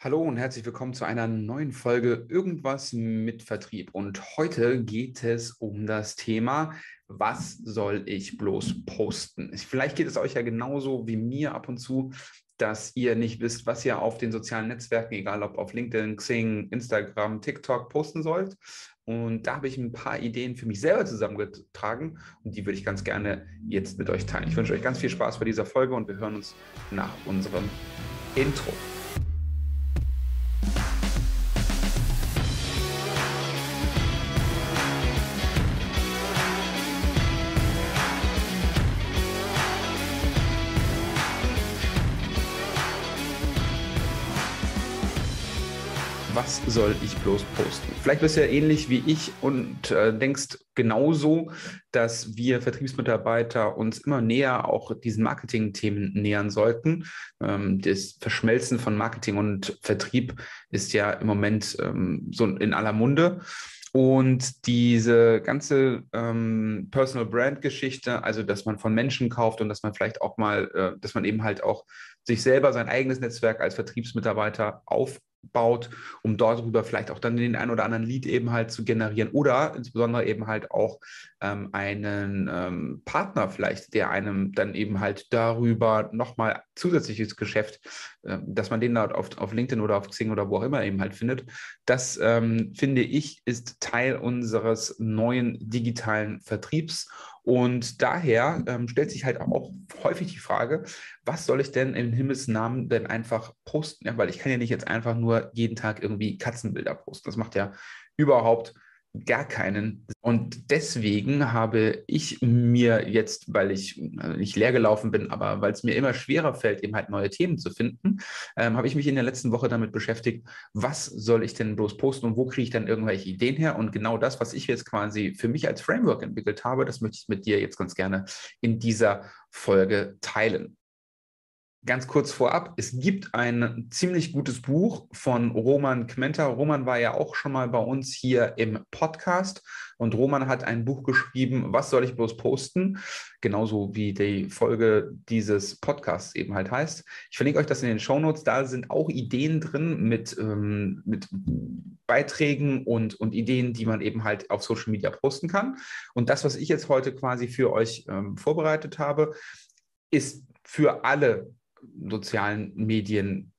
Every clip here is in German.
Hallo und herzlich willkommen zu einer neuen Folge Irgendwas mit Vertrieb. Und heute geht es um das Thema, was soll ich bloß posten? Vielleicht geht es euch ja genauso wie mir ab und zu, dass ihr nicht wisst, was ihr auf den sozialen Netzwerken, egal ob auf LinkedIn, Xing, Instagram, TikTok posten sollt. Und da habe ich ein paar Ideen für mich selber zusammengetragen und die würde ich ganz gerne jetzt mit euch teilen. Ich wünsche euch ganz viel Spaß bei dieser Folge und wir hören uns nach unserem Intro. Soll ich bloß posten? Vielleicht bist du ja ähnlich wie ich und äh, denkst genauso, dass wir Vertriebsmitarbeiter uns immer näher auch diesen Marketing-Themen nähern sollten. Ähm, das Verschmelzen von Marketing und Vertrieb ist ja im Moment ähm, so in aller Munde. Und diese ganze ähm, Personal Brand Geschichte, also dass man von Menschen kauft und dass man vielleicht auch mal, äh, dass man eben halt auch sich selber sein eigenes Netzwerk als Vertriebsmitarbeiter auf, baut, um darüber vielleicht auch dann den ein oder anderen Lead eben halt zu generieren oder insbesondere eben halt auch ähm, einen ähm, Partner vielleicht, der einem dann eben halt darüber nochmal zusätzliches Geschäft, äh, dass man den dort auf, auf LinkedIn oder auf Xing oder wo auch immer eben halt findet. Das ähm, finde ich ist Teil unseres neuen digitalen Vertriebs und daher ähm, stellt sich halt auch häufig die Frage, was soll ich denn im Himmelsnamen denn einfach posten? Ja, weil ich kann ja nicht jetzt einfach nur jeden Tag irgendwie Katzenbilder posten. Das macht ja überhaupt gar keinen. Und deswegen habe ich mir jetzt, weil ich also nicht leer gelaufen bin, aber weil es mir immer schwerer fällt, eben halt neue Themen zu finden, ähm, habe ich mich in der letzten Woche damit beschäftigt, was soll ich denn bloß posten und wo kriege ich dann irgendwelche Ideen her? Und genau das, was ich jetzt quasi für mich als Framework entwickelt habe, das möchte ich mit dir jetzt ganz gerne in dieser Folge teilen. Ganz kurz vorab, es gibt ein ziemlich gutes Buch von Roman Kmenter. Roman war ja auch schon mal bei uns hier im Podcast und Roman hat ein Buch geschrieben, was soll ich bloß posten? Genauso wie die Folge dieses Podcasts eben halt heißt. Ich verlinke euch das in den Show Notes. Da sind auch Ideen drin mit, ähm, mit Beiträgen und, und Ideen, die man eben halt auf Social Media posten kann. Und das, was ich jetzt heute quasi für euch ähm, vorbereitet habe, ist für alle sozialen Medien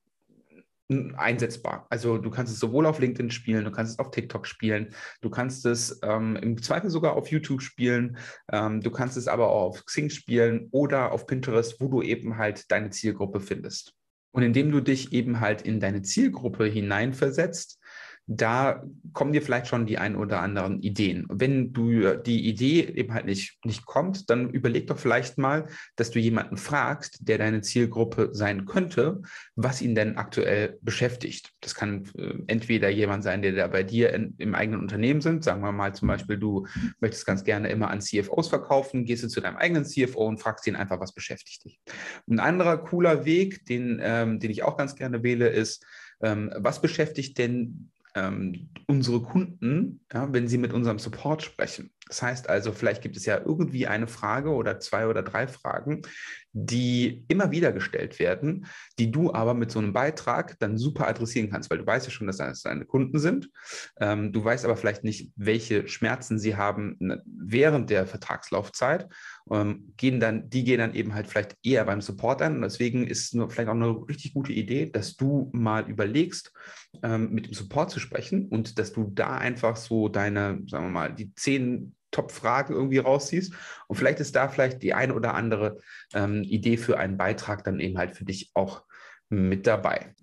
einsetzbar. Also du kannst es sowohl auf LinkedIn spielen, du kannst es auf TikTok spielen, du kannst es ähm, im Zweifel sogar auf YouTube spielen, ähm, du kannst es aber auch auf Xing spielen oder auf Pinterest, wo du eben halt deine Zielgruppe findest. Und indem du dich eben halt in deine Zielgruppe hineinversetzt, da kommen dir vielleicht schon die ein oder anderen Ideen. Wenn du die Idee eben halt nicht, nicht kommt, dann überleg doch vielleicht mal, dass du jemanden fragst, der deine Zielgruppe sein könnte, was ihn denn aktuell beschäftigt. Das kann äh, entweder jemand sein, der da bei dir in, im eigenen Unternehmen sind. Sagen wir mal zum Beispiel, du möchtest ganz gerne immer an CFOs verkaufen, gehst du zu deinem eigenen CFO und fragst ihn einfach, was beschäftigt dich. Ein anderer cooler Weg, den, ähm, den ich auch ganz gerne wähle, ist, ähm, was beschäftigt denn ähm, unsere Kunden, ja, wenn sie mit unserem Support sprechen. Das heißt also, vielleicht gibt es ja irgendwie eine Frage oder zwei oder drei Fragen, die immer wieder gestellt werden, die du aber mit so einem Beitrag dann super adressieren kannst, weil du weißt ja schon, dass das deine Kunden sind. Ähm, du weißt aber vielleicht nicht, welche Schmerzen sie haben ne, während der Vertragslaufzeit. Ähm, gehen dann, die gehen dann eben halt vielleicht eher beim Support an. Und deswegen ist es vielleicht auch eine richtig gute Idee, dass du mal überlegst, ähm, mit dem Support zu sprechen und dass du da einfach so deine, sagen wir mal, die zehn Top-Fragen irgendwie rausziehst. Und vielleicht ist da vielleicht die eine oder andere ähm, Idee für einen Beitrag dann eben halt für dich auch mit dabei.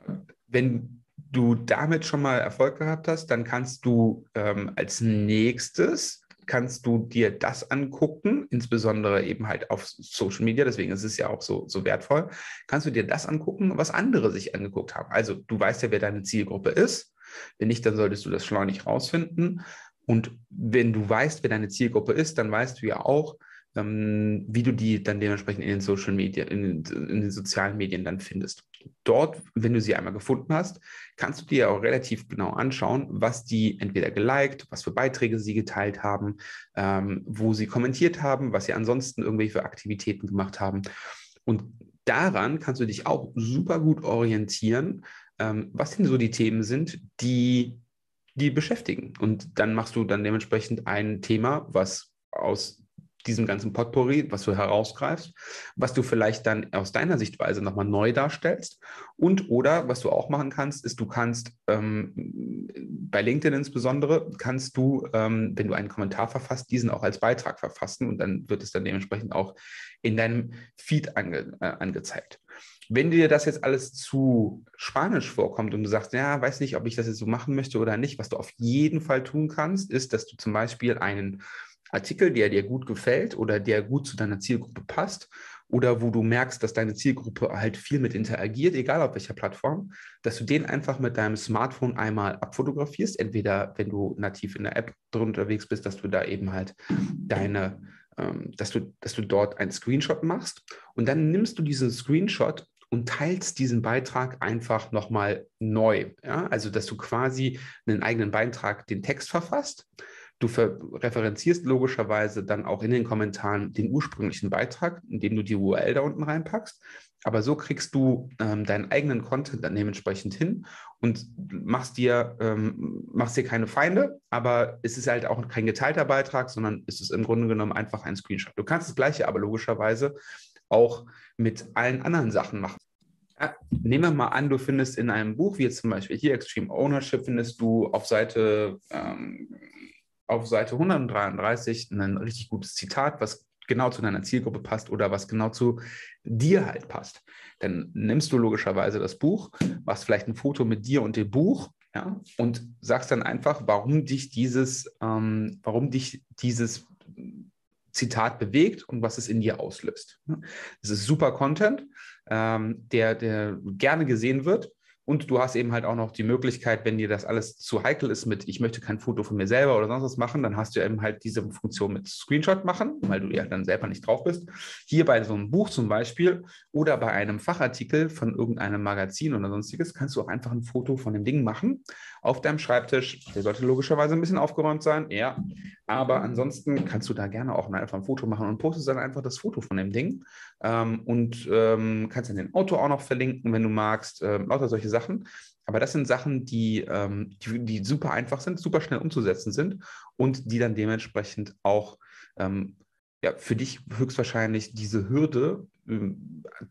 Wenn du damit schon mal Erfolg gehabt hast, dann kannst du ähm, als nächstes kannst du dir das angucken, insbesondere eben halt auf Social Media, deswegen ist es ja auch so, so wertvoll, kannst du dir das angucken, was andere sich angeguckt haben. Also du weißt ja, wer deine Zielgruppe ist. Wenn nicht, dann solltest du das schleunig rausfinden. Und wenn du weißt, wer deine Zielgruppe ist, dann weißt du ja auch, ähm, wie du die dann dementsprechend in den Social Media, in, in, den sozialen Medien dann findest. Dort, wenn du sie einmal gefunden hast, kannst du dir auch relativ genau anschauen, was die entweder geliked, was für Beiträge sie geteilt haben, ähm, wo sie kommentiert haben, was sie ansonsten irgendwelche Aktivitäten gemacht haben. Und daran kannst du dich auch super gut orientieren, ähm, was denn so die Themen sind, die die beschäftigen. Und dann machst du dann dementsprechend ein Thema, was aus diesem ganzen Potpourri, was du herausgreifst, was du vielleicht dann aus deiner Sichtweise nochmal neu darstellst. Und oder was du auch machen kannst, ist, du kannst ähm, bei LinkedIn insbesondere, kannst du, ähm, wenn du einen Kommentar verfasst, diesen auch als Beitrag verfassen und dann wird es dann dementsprechend auch in deinem Feed ange, äh, angezeigt. Wenn dir das jetzt alles zu spanisch vorkommt und du sagst, ja, weiß nicht, ob ich das jetzt so machen möchte oder nicht, was du auf jeden Fall tun kannst, ist, dass du zum Beispiel einen Artikel, der dir gut gefällt oder der gut zu deiner Zielgruppe passt oder wo du merkst, dass deine Zielgruppe halt viel mit interagiert, egal auf welcher Plattform, dass du den einfach mit deinem Smartphone einmal abfotografierst. Entweder, wenn du nativ in der App drin unterwegs bist, dass du da eben halt deine, ähm, dass du, dass du dort einen Screenshot machst und dann nimmst du diesen Screenshot und teilst diesen Beitrag einfach nochmal neu. Ja? Also, dass du quasi einen eigenen Beitrag, den Text verfasst Du referenzierst logischerweise dann auch in den Kommentaren den ursprünglichen Beitrag, indem du die URL da unten reinpackst. Aber so kriegst du ähm, deinen eigenen Content dann dementsprechend hin und machst dir, ähm, machst dir keine Feinde, aber es ist halt auch kein geteilter Beitrag, sondern es ist im Grunde genommen einfach ein Screenshot. Du kannst das Gleiche aber logischerweise auch mit allen anderen Sachen machen. Ja, nehmen wir mal an, du findest in einem Buch, wie jetzt zum Beispiel hier Extreme Ownership, findest du auf Seite ähm, auf Seite 133 ein richtig gutes Zitat, was genau zu deiner Zielgruppe passt oder was genau zu dir halt passt. Dann nimmst du logischerweise das Buch, machst vielleicht ein Foto mit dir und dem Buch ja, und sagst dann einfach, warum dich dieses, ähm, warum dich dieses Zitat bewegt und was es in dir auslöst. Das ist super Content, ähm, der, der gerne gesehen wird und du hast eben halt auch noch die Möglichkeit, wenn dir das alles zu heikel ist mit, ich möchte kein Foto von mir selber oder sonst was machen, dann hast du eben halt diese Funktion mit Screenshot machen, weil du ja dann selber nicht drauf bist. Hier bei so einem Buch zum Beispiel oder bei einem Fachartikel von irgendeinem Magazin oder sonstiges kannst du auch einfach ein Foto von dem Ding machen auf deinem Schreibtisch. Der sollte logischerweise ein bisschen aufgeräumt sein, ja. Aber ansonsten kannst du da gerne auch einfach ein Foto machen und postest dann einfach das Foto von dem Ding ähm, und ähm, kannst dann den Auto auch noch verlinken, wenn du magst. Ähm, lauter solche Sachen. Aber das sind Sachen, die, ähm, die, die, super einfach sind, super schnell umzusetzen sind und die dann dementsprechend auch ähm, ja, für dich höchstwahrscheinlich diese Hürde äh,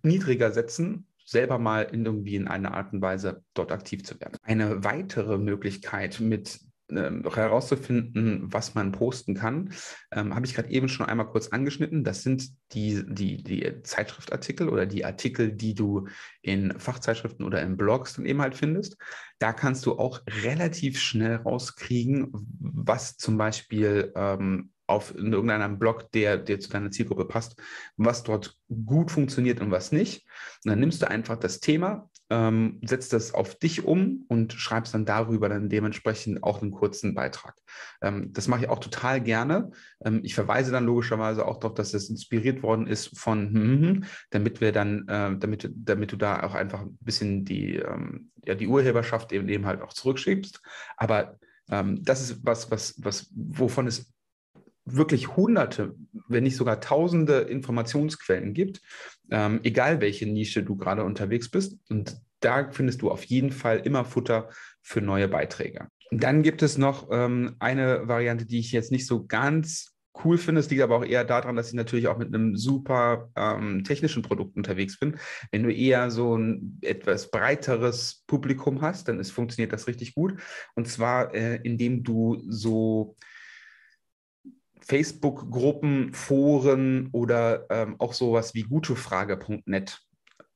niedriger setzen, selber mal in irgendwie in einer Art und Weise dort aktiv zu werden. Eine weitere Möglichkeit mit ähm, herauszufinden, was man posten kann, ähm, habe ich gerade eben schon einmal kurz angeschnitten. Das sind die, die, die Zeitschriftartikel oder die Artikel, die du in Fachzeitschriften oder in Blogs dann eben halt findest. Da kannst du auch relativ schnell rauskriegen, was zum Beispiel ähm, auf in irgendeinem Blog, der, der zu deiner Zielgruppe passt, was dort gut funktioniert und was nicht. Und dann nimmst du einfach das Thema, ähm, setzt das auf dich um und schreibst dann darüber dann dementsprechend auch einen kurzen Beitrag. Ähm, das mache ich auch total gerne. Ähm, ich verweise dann logischerweise auch darauf, dass das inspiriert worden ist von, hm, hm, damit wir dann, äh, damit, damit du da auch einfach ein bisschen die, ähm, ja, die Urheberschaft eben, eben halt auch zurückschiebst. Aber ähm, das ist was, was, was, wovon es wirklich hunderte, wenn nicht sogar tausende Informationsquellen gibt, ähm, egal welche Nische du gerade unterwegs bist. Und da findest du auf jeden Fall immer Futter für neue Beiträge. Dann gibt es noch ähm, eine Variante, die ich jetzt nicht so ganz cool finde. Es liegt aber auch eher daran, dass ich natürlich auch mit einem super ähm, technischen Produkt unterwegs bin. Wenn du eher so ein etwas breiteres Publikum hast, dann ist, funktioniert das richtig gut. Und zwar, äh, indem du so Facebook-Gruppen, Foren oder ähm, auch sowas wie gutefrage.net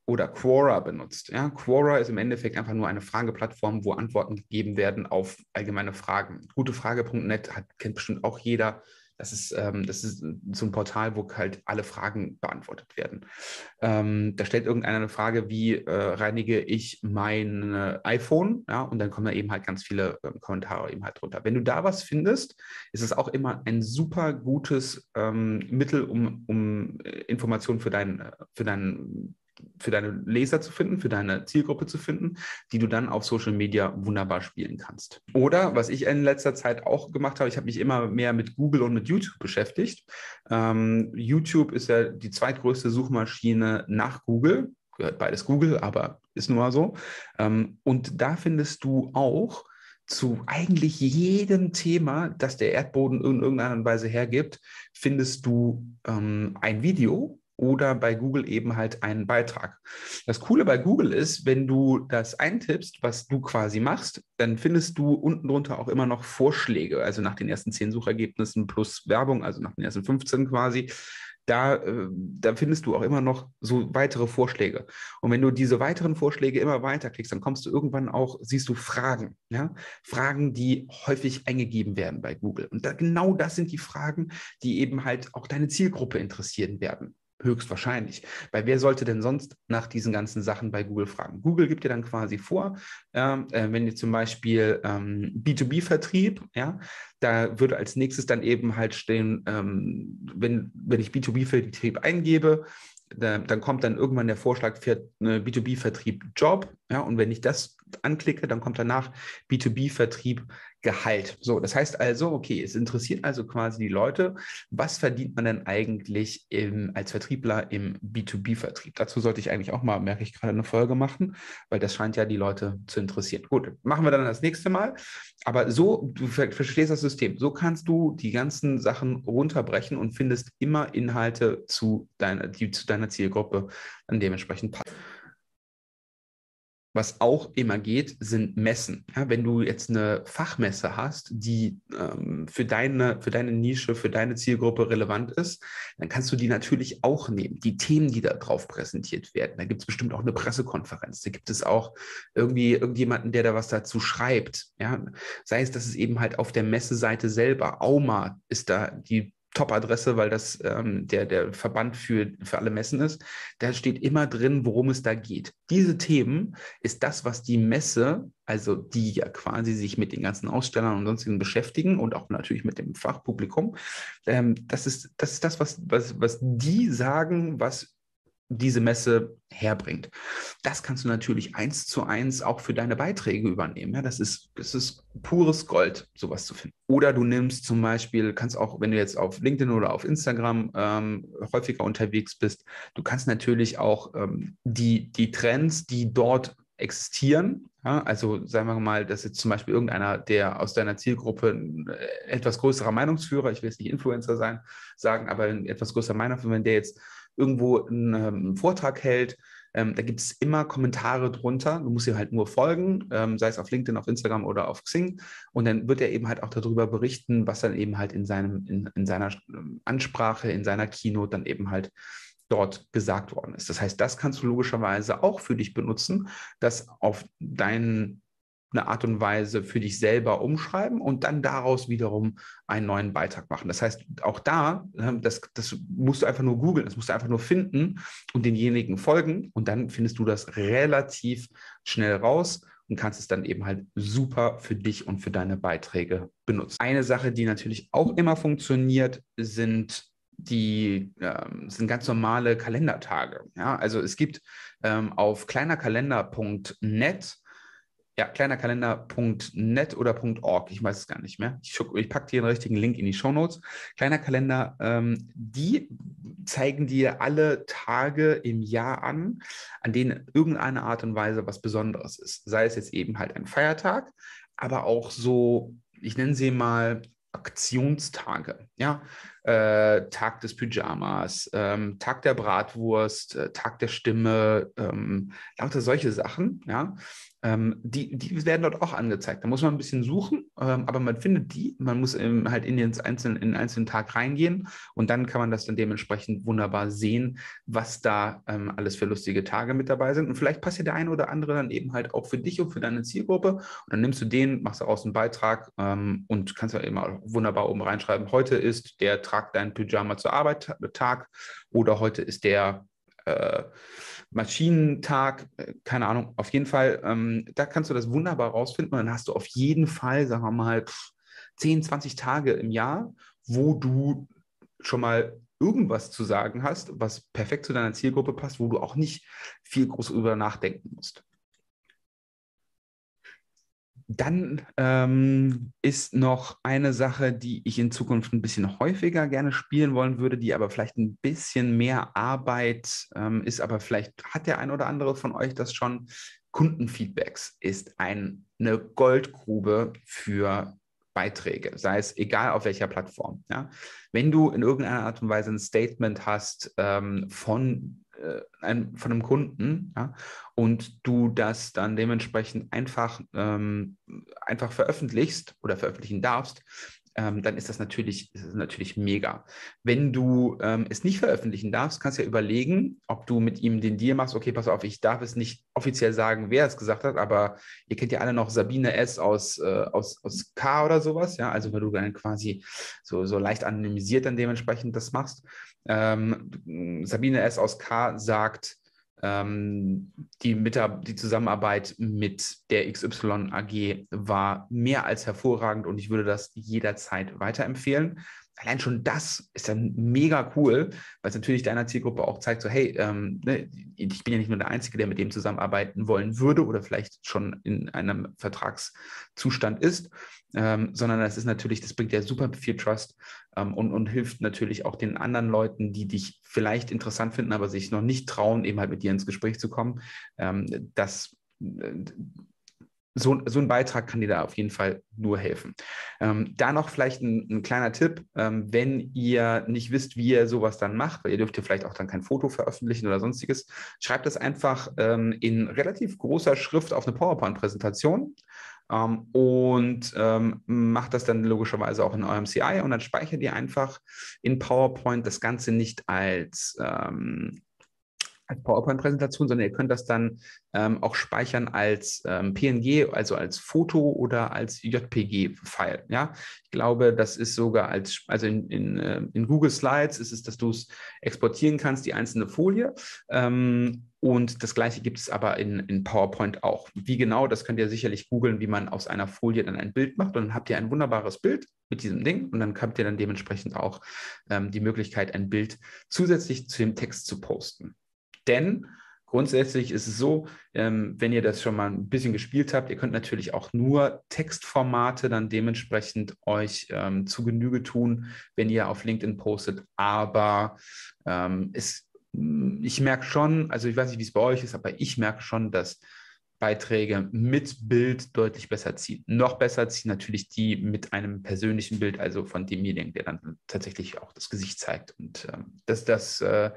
oder Quora benutzt. Ja, Quora ist im Endeffekt einfach nur eine Frageplattform, wo Antworten gegeben werden auf allgemeine Fragen. Gutefrage.net kennt bestimmt auch jeder. Das ist, ähm, das ist so ein Portal, wo halt alle Fragen beantwortet werden. Ähm, da stellt irgendeiner eine Frage, wie äh, reinige ich mein äh, iPhone? Ja, und dann kommen da eben halt ganz viele äh, Kommentare eben halt drunter. Wenn du da was findest, ist es auch immer ein super gutes ähm, Mittel, um, um äh, Informationen für deinen, äh, für deinen für deine Leser zu finden, für deine Zielgruppe zu finden, die du dann auf Social Media wunderbar spielen kannst. Oder was ich in letzter Zeit auch gemacht habe, ich habe mich immer mehr mit Google und mit YouTube beschäftigt. Ähm, YouTube ist ja die zweitgrößte Suchmaschine nach Google gehört beides Google, aber ist nun mal so. Ähm, und da findest du auch zu eigentlich jedem Thema, das der Erdboden in irgendeiner Weise hergibt, findest du ähm, ein Video oder bei Google eben halt einen Beitrag. Das Coole bei Google ist, wenn du das eintippst, was du quasi machst, dann findest du unten drunter auch immer noch Vorschläge, also nach den ersten zehn Suchergebnissen plus Werbung, also nach den ersten 15 quasi. Da, äh, da findest du auch immer noch so weitere Vorschläge. Und wenn du diese weiteren Vorschläge immer weiterklickst, dann kommst du irgendwann auch, siehst du Fragen, ja? Fragen, die häufig eingegeben werden bei Google. Und da, genau das sind die Fragen, die eben halt auch deine Zielgruppe interessieren werden. Höchstwahrscheinlich. Weil wer sollte denn sonst nach diesen ganzen Sachen bei Google fragen? Google gibt dir dann quasi vor, ähm, äh, wenn ihr zum Beispiel ähm, B2B-Vertrieb, ja, da würde als nächstes dann eben halt stehen, ähm, wenn, wenn ich B2B-Vertrieb eingebe, da, dann kommt dann irgendwann der Vorschlag für B2B-Vertrieb Job, ja, und wenn ich das anklicke, dann kommt danach B2B-Vertrieb Gehalt. So, das heißt also, okay, es interessiert also quasi die Leute, was verdient man denn eigentlich im, als Vertriebler im B2B-Vertrieb? Dazu sollte ich eigentlich auch mal, merke ich gerade, eine Folge machen, weil das scheint ja die Leute zu interessieren. Gut, machen wir dann das nächste Mal. Aber so, du verstehst das System. So kannst du die ganzen Sachen runterbrechen und findest immer Inhalte zu deiner, die zu deiner Zielgruppe dann dementsprechend passen. Was auch immer geht, sind Messen. Ja, wenn du jetzt eine Fachmesse hast, die ähm, für, deine, für deine Nische, für deine Zielgruppe relevant ist, dann kannst du die natürlich auch nehmen. Die Themen, die da drauf präsentiert werden. Da gibt es bestimmt auch eine Pressekonferenz. Da gibt es auch irgendwie irgendjemanden, der da was dazu schreibt. Ja? Sei es, dass es eben halt auf der Messeseite selber, Auma ist da die Top-Adresse, weil das ähm, der, der Verband für, für alle Messen ist. Da steht immer drin, worum es da geht. Diese Themen ist das, was die Messe, also die ja quasi sich mit den ganzen Ausstellern und sonstigen beschäftigen und auch natürlich mit dem Fachpublikum, ähm, das, ist, das ist das, was, was, was die sagen, was diese Messe herbringt. Das kannst du natürlich eins zu eins auch für deine Beiträge übernehmen. Ja, das ist, das ist pures Gold, sowas zu finden. Oder du nimmst zum Beispiel, kannst auch, wenn du jetzt auf LinkedIn oder auf Instagram ähm, häufiger unterwegs bist, du kannst natürlich auch ähm, die, die Trends, die dort existieren, ja, also sagen wir mal, dass jetzt zum Beispiel irgendeiner, der aus deiner Zielgruppe ein äh, etwas größerer Meinungsführer, ich will jetzt nicht Influencer sein, sagen, aber ein etwas größerer Meinungsführer, wenn der jetzt irgendwo einen, einen Vortrag hält, ähm, da gibt es immer Kommentare drunter. Du musst ihm halt nur folgen, ähm, sei es auf LinkedIn, auf Instagram oder auf Xing. Und dann wird er eben halt auch darüber berichten, was dann eben halt in, seinem, in, in seiner ähm, Ansprache, in seiner Keynote dann eben halt dort gesagt worden ist. Das heißt, das kannst du logischerweise auch für dich benutzen, dass auf deinen eine Art und Weise für dich selber umschreiben und dann daraus wiederum einen neuen Beitrag machen. Das heißt, auch da, ähm, das, das musst du einfach nur googeln, das musst du einfach nur finden und denjenigen folgen und dann findest du das relativ schnell raus und kannst es dann eben halt super für dich und für deine Beiträge benutzen. Eine Sache, die natürlich auch immer funktioniert, sind die ähm, sind ganz normale Kalendertage. Ja, also es gibt ähm, auf kleinerkalender.net ja, kleinerkalender.net oder .org, ich weiß es gar nicht mehr. Ich, ich packe dir den richtigen Link in die Show Notes. Kleiner Kalender, ähm, die zeigen dir alle Tage im Jahr an, an denen irgendeine Art und Weise was Besonderes ist. Sei es jetzt eben halt ein Feiertag, aber auch so, ich nenne sie mal Aktionstage. Ja, äh, Tag des Pyjamas, ähm, Tag der Bratwurst, äh, Tag der Stimme, ähm, lauter solche Sachen. Ja, ähm, die, die werden dort auch angezeigt. Da muss man ein bisschen suchen, ähm, aber man findet die. Man muss ähm, halt in den, einzelnen, in den einzelnen Tag reingehen und dann kann man das dann dementsprechend wunderbar sehen, was da ähm, alles für lustige Tage mit dabei sind. Und vielleicht passt ja der eine oder andere dann eben halt auch für dich und für deine Zielgruppe. Und dann nimmst du den, machst daraus einen Beitrag ähm, und kannst ja immer wunderbar oben reinschreiben, heute ist der Trag dein Pyjama zur Arbeit Tag oder heute ist der äh, Maschinentag, äh, keine Ahnung, auf jeden Fall, ähm, da kannst du das wunderbar rausfinden und dann hast du auf jeden Fall, sagen wir mal, 10, 20 Tage im Jahr, wo du schon mal irgendwas zu sagen hast, was perfekt zu deiner Zielgruppe passt, wo du auch nicht viel groß über nachdenken musst. Dann ähm, ist noch eine Sache, die ich in Zukunft ein bisschen häufiger gerne spielen wollen würde, die aber vielleicht ein bisschen mehr Arbeit ähm, ist, aber vielleicht hat der ein oder andere von euch das schon. Kundenfeedbacks ist ein, eine Goldgrube für Beiträge, sei es egal auf welcher Plattform. Ja? Wenn du in irgendeiner Art und Weise ein Statement hast ähm, von, einem, von einem Kunden ja, und du das dann dementsprechend einfach, ähm, einfach veröffentlichst oder veröffentlichen darfst, ähm, dann ist das natürlich, ist das natürlich mega. Wenn du ähm, es nicht veröffentlichen darfst, kannst du ja überlegen, ob du mit ihm den Deal machst, okay, pass auf, ich darf es nicht offiziell sagen, wer es gesagt hat, aber ihr kennt ja alle noch Sabine S. aus, äh, aus, aus K oder sowas, ja, also wenn du dann quasi so, so leicht anonymisiert dann dementsprechend das machst. Ähm, Sabine S. aus K. sagt, ähm, die, die Zusammenarbeit mit der XY AG war mehr als hervorragend und ich würde das jederzeit weiterempfehlen. Allein schon das ist dann mega cool, weil es natürlich deiner Zielgruppe auch zeigt, so hey, ähm, ne, ich bin ja nicht nur der Einzige, der mit dem zusammenarbeiten wollen würde oder vielleicht schon in einem Vertragszustand ist, ähm, sondern das ist natürlich, das bringt ja super viel Trust ähm, und, und hilft natürlich auch den anderen Leuten, die dich vielleicht interessant finden, aber sich noch nicht trauen, eben halt mit dir ins Gespräch zu kommen, ähm, das äh, so, so ein Beitrag kann dir da auf jeden Fall nur helfen. Ähm, da noch vielleicht ein, ein kleiner Tipp, ähm, wenn ihr nicht wisst, wie ihr sowas dann macht, weil ihr dürft ja vielleicht auch dann kein Foto veröffentlichen oder sonstiges, schreibt das einfach ähm, in relativ großer Schrift auf eine PowerPoint-Präsentation ähm, und ähm, macht das dann logischerweise auch in eurem CI und dann speichert ihr einfach in PowerPoint das Ganze nicht als ähm, als PowerPoint-Präsentation, sondern ihr könnt das dann ähm, auch speichern als ähm, PNG, also als Foto oder als JPG-File. Ja, ich glaube, das ist sogar als, also in, in, äh, in Google Slides ist es, dass du es exportieren kannst, die einzelne Folie. Ähm, und das gleiche gibt es aber in, in PowerPoint auch. Wie genau, das könnt ihr sicherlich googeln, wie man aus einer Folie dann ein Bild macht. Und dann habt ihr ein wunderbares Bild mit diesem Ding. Und dann habt ihr dann dementsprechend auch ähm, die Möglichkeit, ein Bild zusätzlich zu dem Text zu posten. Denn grundsätzlich ist es so, ähm, wenn ihr das schon mal ein bisschen gespielt habt, ihr könnt natürlich auch nur Textformate dann dementsprechend euch ähm, zu Genüge tun, wenn ihr auf LinkedIn postet. Aber ähm, es, ich merke schon, also ich weiß nicht, wie es bei euch ist, aber ich merke schon, dass Beiträge mit Bild deutlich besser ziehen. Noch besser ziehen natürlich die mit einem persönlichen Bild, also von demjenigen, der dann tatsächlich auch das Gesicht zeigt. Und ähm, das, das äh,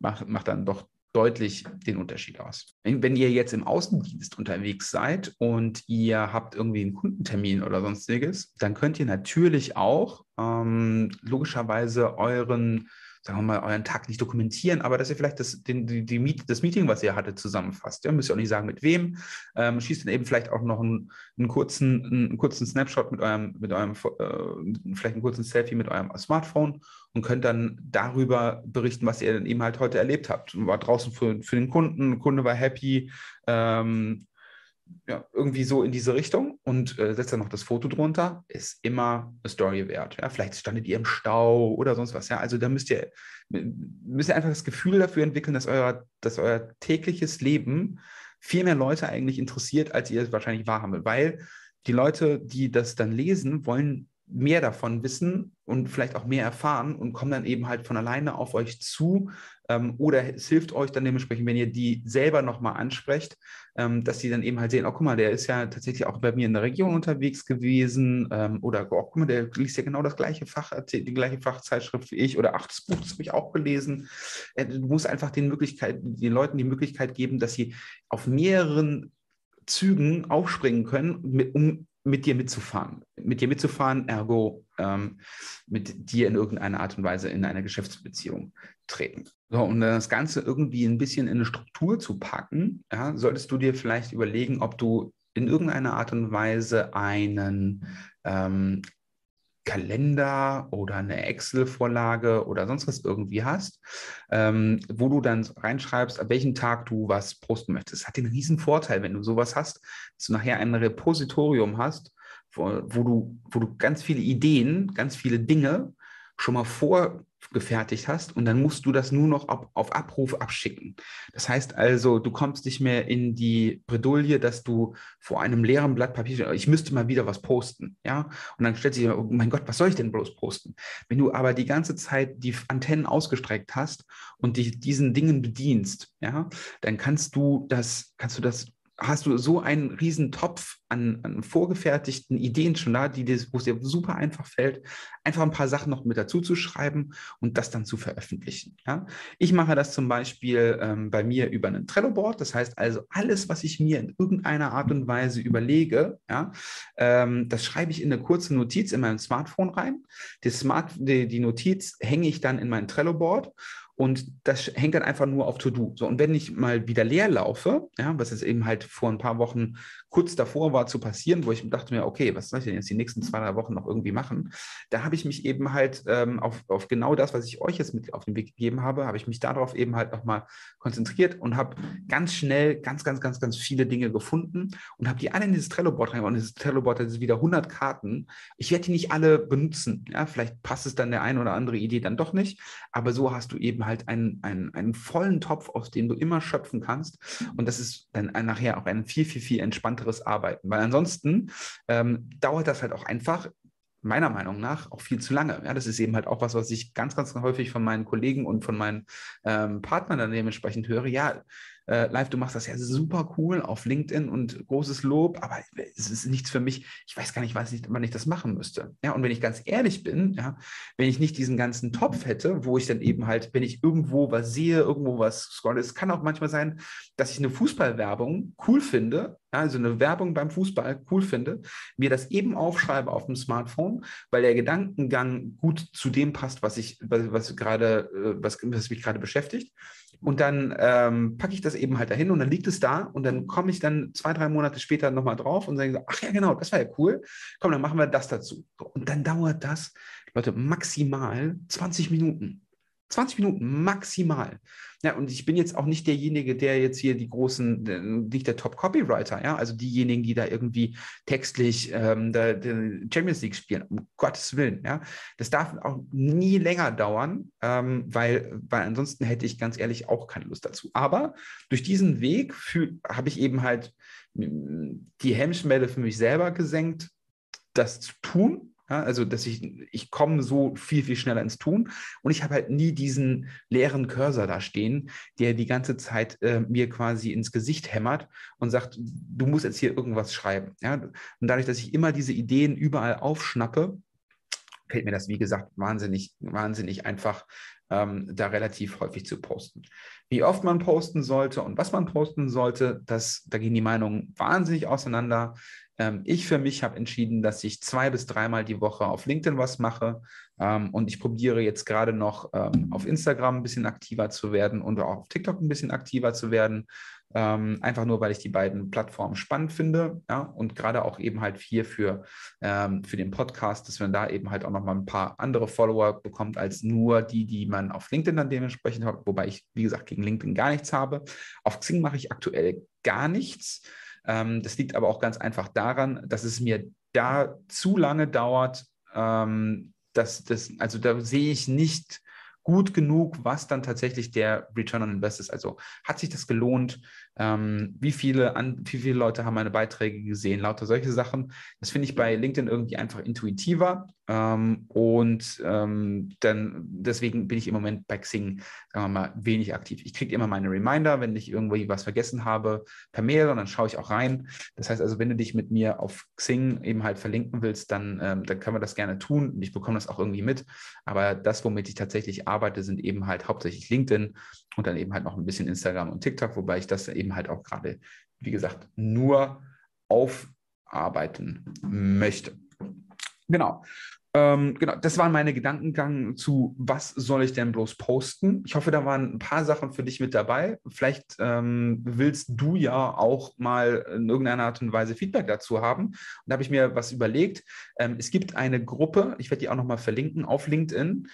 macht, macht dann doch deutlich den Unterschied aus. Wenn, wenn, ihr jetzt im Außendienst unterwegs seid und ihr habt irgendwie einen Kundentermin oder sonstiges, dann könnt ihr natürlich auch ähm, logischerweise euren sagen wir mal, euren Tag nicht dokumentieren, aber dass ihr vielleicht das, den, die, die Meet, das Meeting, was ihr hattet, zusammenfasst. Ja, müsst ihr auch nicht sagen, mit wem. Ähm, schießt dann eben vielleicht auch noch einen, einen, kurzen, einen kurzen Snapshot mit eurem, mit eurem äh, vielleicht einen kurzen Selfie mit eurem Smartphone und könnt dann darüber berichten, was ihr dann eben halt heute erlebt habt. War draußen für, für den Kunden, der Kunde war happy, ähm, ja, irgendwie so in diese Richtung und äh, setzt dann noch das Foto drunter, ist immer eine Story wert. Ja? Vielleicht standet ihr im Stau oder sonst was. Ja? Also da müsst ihr, müsst ihr einfach das Gefühl dafür entwickeln, dass euer, dass euer tägliches Leben viel mehr Leute eigentlich interessiert, als ihr es wahrscheinlich wahrhaben Weil die Leute, die das dann lesen, wollen mehr davon wissen und vielleicht auch mehr erfahren und kommen dann eben halt von alleine auf euch zu ähm, oder es hilft euch dann dementsprechend, wenn ihr die selber nochmal ansprecht, ähm, dass die dann eben halt sehen, oh guck mal, der ist ja tatsächlich auch bei mir in der Region unterwegs gewesen ähm, oder oh guck mal, der liest ja genau das gleiche Fach, die gleiche Fachzeitschrift wie ich oder ach, das Buch, habe ich auch gelesen. Äh, du musst einfach den Möglichkeit, den Leuten die Möglichkeit geben, dass sie auf mehreren Zügen aufspringen können, um mit dir mitzufahren. Mit dir mitzufahren, ergo ähm, mit dir in irgendeiner Art und Weise in eine Geschäftsbeziehung treten. So, um das Ganze irgendwie ein bisschen in eine Struktur zu packen, ja, solltest du dir vielleicht überlegen, ob du in irgendeiner Art und Weise einen ähm, Kalender oder eine Excel-Vorlage oder sonst was irgendwie hast, ähm, wo du dann reinschreibst, an welchem Tag du was posten möchtest. Das hat den riesen Vorteil, wenn du sowas hast, dass du nachher ein Repositorium hast, wo, wo, du, wo du ganz viele Ideen, ganz viele Dinge schon mal vorgefertigt hast und dann musst du das nur noch auf, auf Abruf abschicken. Das heißt also, du kommst nicht mehr in die Bredouille, dass du vor einem leeren Blatt Papier, ich müsste mal wieder was posten, ja, und dann stellt sich, oh mein Gott, was soll ich denn bloß posten? Wenn du aber die ganze Zeit die Antennen ausgestreckt hast und dich diesen Dingen bedienst, ja, dann kannst du das, kannst du das hast du so einen riesen Topf an, an vorgefertigten Ideen schon da, die dir, wo es dir super einfach fällt, einfach ein paar Sachen noch mit dazu zu schreiben und das dann zu veröffentlichen. Ja? Ich mache das zum Beispiel ähm, bei mir über ein Trello-Board. Das heißt also, alles, was ich mir in irgendeiner Art und Weise überlege, ja, ähm, das schreibe ich in eine kurze Notiz in mein Smartphone rein. Die, Smart, die, die Notiz hänge ich dann in mein Trello-Board und das hängt dann einfach nur auf To-Do. So, und wenn ich mal wieder leer laufe, ja, was jetzt eben halt vor ein paar Wochen kurz davor war zu passieren, wo ich dachte mir, okay, was soll ich denn jetzt die nächsten zwei, drei Wochen noch irgendwie machen? Da habe ich mich eben halt ähm, auf, auf genau das, was ich euch jetzt mit auf den Weg gegeben habe, habe ich mich darauf eben halt nochmal konzentriert und habe ganz schnell ganz, ganz, ganz, ganz viele Dinge gefunden und habe die alle in dieses Trello-Board. Und dieses Trello-Board hat wieder 100 Karten. Ich werde die nicht alle benutzen. Ja, vielleicht passt es dann der eine oder andere Idee dann doch nicht, aber so hast du eben halt einen, einen, einen vollen Topf, aus dem du immer schöpfen kannst. Und das ist dann nachher auch ein viel, viel, viel entspannter entspannteres Arbeiten. Weil ansonsten ähm, dauert das halt auch einfach meiner Meinung nach auch viel zu lange. Ja, das ist eben halt auch was, was ich ganz, ganz häufig von meinen Kollegen und von meinen ähm, Partnern dann dementsprechend höre. Ja, äh, live, du machst das ja super cool auf LinkedIn und großes Lob, aber es ist nichts für mich. Ich weiß gar nicht, was ich, wann ich das machen müsste. Ja, und wenn ich ganz ehrlich bin, ja, wenn ich nicht diesen ganzen Topf hätte, wo ich dann eben halt, wenn ich irgendwo was sehe, irgendwo was scrolle, es kann auch manchmal sein, dass ich eine Fußballwerbung cool finde, also eine Werbung beim Fußball cool finde, mir das eben aufschreibe auf dem Smartphone, weil der Gedankengang gut zu dem passt, was ich, was, was gerade, äh, was, was mich gerade beschäftigt. Und dann ähm, packe ich das eben halt dahin und dann liegt es da und dann komme ich dann zwei, drei Monate später nochmal drauf und sage ach ja, genau, das war ja cool. Komm, dann machen wir das dazu. Und dann dauert das, Leute, maximal 20 Minuten. 20 Minuten maximal. Ja, und ich bin jetzt auch nicht derjenige, der jetzt hier die großen, nicht der Top-Copywriter, ja, also diejenigen, die da irgendwie textlich ähm, der, Champions League spielen, um Gottes Willen, ja. Das darf auch nie länger dauern, ähm, weil, weil ansonsten hätte ich ganz ehrlich auch keine Lust dazu. Aber durch diesen Weg habe ich eben halt die Hemmschwelle für mich selber gesenkt, das zu tun, ja, also, dass ich, ich komme so viel, viel schneller ins Tun und ich habe halt nie diesen leeren Cursor da stehen, der die ganze Zeit äh, mir quasi ins Gesicht hämmert und sagt, du musst jetzt hier irgendwas schreiben. Ja? Und dadurch, dass ich immer diese Ideen überall aufschnappe, fällt mir das, wie gesagt, wahnsinnig, wahnsinnig einfach, ähm, da relativ häufig zu posten. Wie oft man posten sollte und was man posten sollte, das, da gehen die Meinungen wahnsinnig auseinander. Ähm, ich für mich habe entschieden, dass ich zwei bis dreimal die Woche auf LinkedIn was mache ähm, und ich probiere jetzt gerade noch ähm, auf Instagram ein bisschen aktiver zu werden und auch auf TikTok ein bisschen aktiver zu werden. Ähm, einfach nur, weil ich die beiden Plattformen spannend finde. Ja, und gerade auch eben halt hier für, ähm, für den Podcast, dass man da eben halt auch nochmal ein paar andere Follower bekommt, als nur die, die man auf LinkedIn dann dementsprechend hat. Wobei ich, wie gesagt, gegen LinkedIn gar nichts habe. Auf Xing mache ich aktuell gar nichts. Ähm, das liegt aber auch ganz einfach daran, dass es mir da zu lange dauert. Ähm, dass das, also da sehe ich nicht gut genug, was dann tatsächlich der Return on Invest ist. Also hat sich das gelohnt? Ähm, wie, viele an, wie viele Leute haben meine Beiträge gesehen? Lauter solche Sachen. Das finde ich bei LinkedIn irgendwie einfach intuitiver. Ähm, und ähm, dann deswegen bin ich im Moment bei Xing, sagen wir mal, wenig aktiv. Ich kriege immer meine Reminder, wenn ich irgendwie was vergessen habe, per Mail und dann schaue ich auch rein. Das heißt also, wenn du dich mit mir auf Xing eben halt verlinken willst, dann, ähm, dann können wir das gerne tun. Ich bekomme das auch irgendwie mit. Aber das, womit ich tatsächlich arbeite, sind eben halt hauptsächlich LinkedIn und dann eben halt noch ein bisschen Instagram und TikTok, wobei ich das eben halt auch gerade, wie gesagt, nur aufarbeiten möchte. Genau. Ähm, genau, das waren meine Gedankengang zu, was soll ich denn bloß posten. Ich hoffe, da waren ein paar Sachen für dich mit dabei. Vielleicht ähm, willst du ja auch mal in irgendeiner Art und Weise Feedback dazu haben. Und da habe ich mir was überlegt. Ähm, es gibt eine Gruppe, ich werde die auch nochmal verlinken auf LinkedIn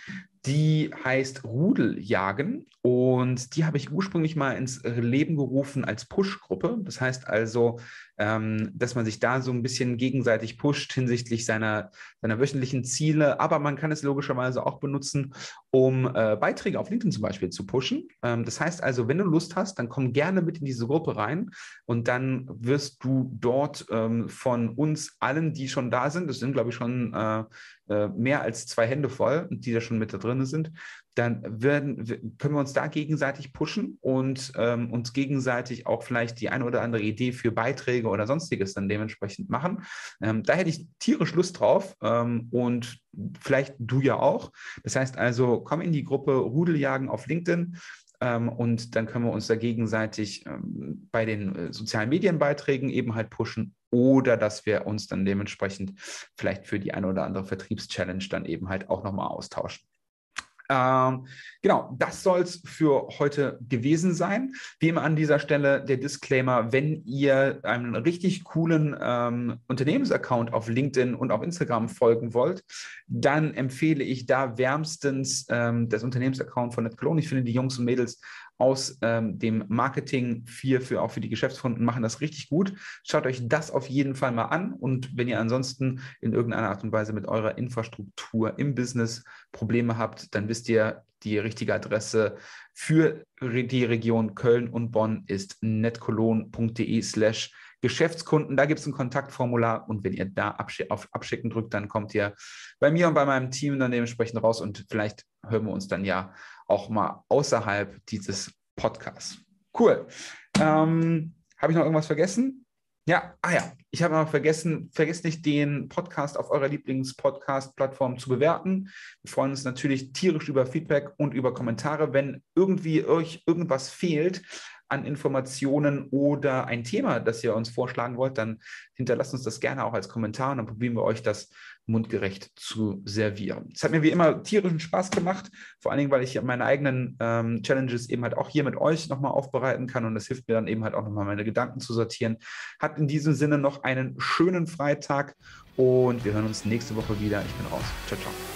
Die heißt Rudeljagen und die habe ich ursprünglich mal ins Leben gerufen als Push-Gruppe. Das heißt also, ähm, dass man sich da so ein bisschen gegenseitig pusht hinsichtlich seiner, seiner wöchentlichen Ziele. Aber man kann es logischerweise auch benutzen, um äh, Beiträge auf LinkedIn zum Beispiel zu pushen. Ähm, das heißt also, wenn du Lust hast, dann komm gerne mit in diese Gruppe rein und dann wirst du dort ähm, von uns allen, die schon da sind, das sind glaube ich schon äh, äh, mehr als zwei Hände voll, die da schon mit da drin sind, dann werden, können wir uns da gegenseitig pushen und ähm, uns gegenseitig auch vielleicht die eine oder andere Idee für Beiträge oder sonstiges dann dementsprechend machen. Ähm, da hätte ich tierisch Lust drauf ähm, und vielleicht du ja auch. Das heißt also, komm in die Gruppe Rudeljagen auf LinkedIn ähm, und dann können wir uns da gegenseitig ähm, bei den äh, sozialen Medienbeiträgen eben halt pushen oder dass wir uns dann dementsprechend vielleicht für die eine oder andere Vertriebschallenge dann eben halt auch nochmal austauschen. Ähm, genau, das soll es für heute gewesen sein. Wie immer an dieser Stelle der Disclaimer, wenn ihr einen richtig coolen ähm, Unternehmensaccount auf LinkedIn und auf Instagram folgen wollt, dann empfehle ich da wärmstens ähm, das Unternehmensaccount von NetCologne. Ich finde, die Jungs und Mädels aus ähm, dem Marketing 4 für auch für die Geschäftskunden machen das richtig gut. Schaut euch das auf jeden Fall mal an und wenn ihr ansonsten in irgendeiner Art und Weise mit eurer Infrastruktur im Business Probleme habt, dann wisst ihr, die richtige Adresse für die Region Köln und Bonn ist netcologne.de slash Geschäftskunden. Da gibt es ein Kontaktformular und wenn ihr da auf Abschicken drückt, dann kommt ihr bei mir und bei meinem Team dann dementsprechend raus und vielleicht hören wir uns dann ja auch mal außerhalb dieses Podcasts. Cool. Ähm, habe ich noch irgendwas vergessen? Ja, ah ja, ich habe noch vergessen, vergesst nicht den Podcast auf eurer Lieblings-Podcast-Plattform zu bewerten. Wir freuen uns natürlich tierisch über Feedback und über Kommentare. Wenn irgendwie euch irgendwas fehlt, an Informationen oder ein Thema, das ihr uns vorschlagen wollt, dann hinterlasst uns das gerne auch als Kommentar und dann probieren wir euch das mundgerecht zu servieren. Es hat mir wie immer tierischen Spaß gemacht, vor allen Dingen, weil ich meine eigenen ähm, Challenges eben halt auch hier mit euch nochmal aufbereiten kann und das hilft mir dann eben halt auch nochmal meine Gedanken zu sortieren. Hat in diesem Sinne noch einen schönen Freitag und wir hören uns nächste Woche wieder. Ich bin raus. Ciao, ciao.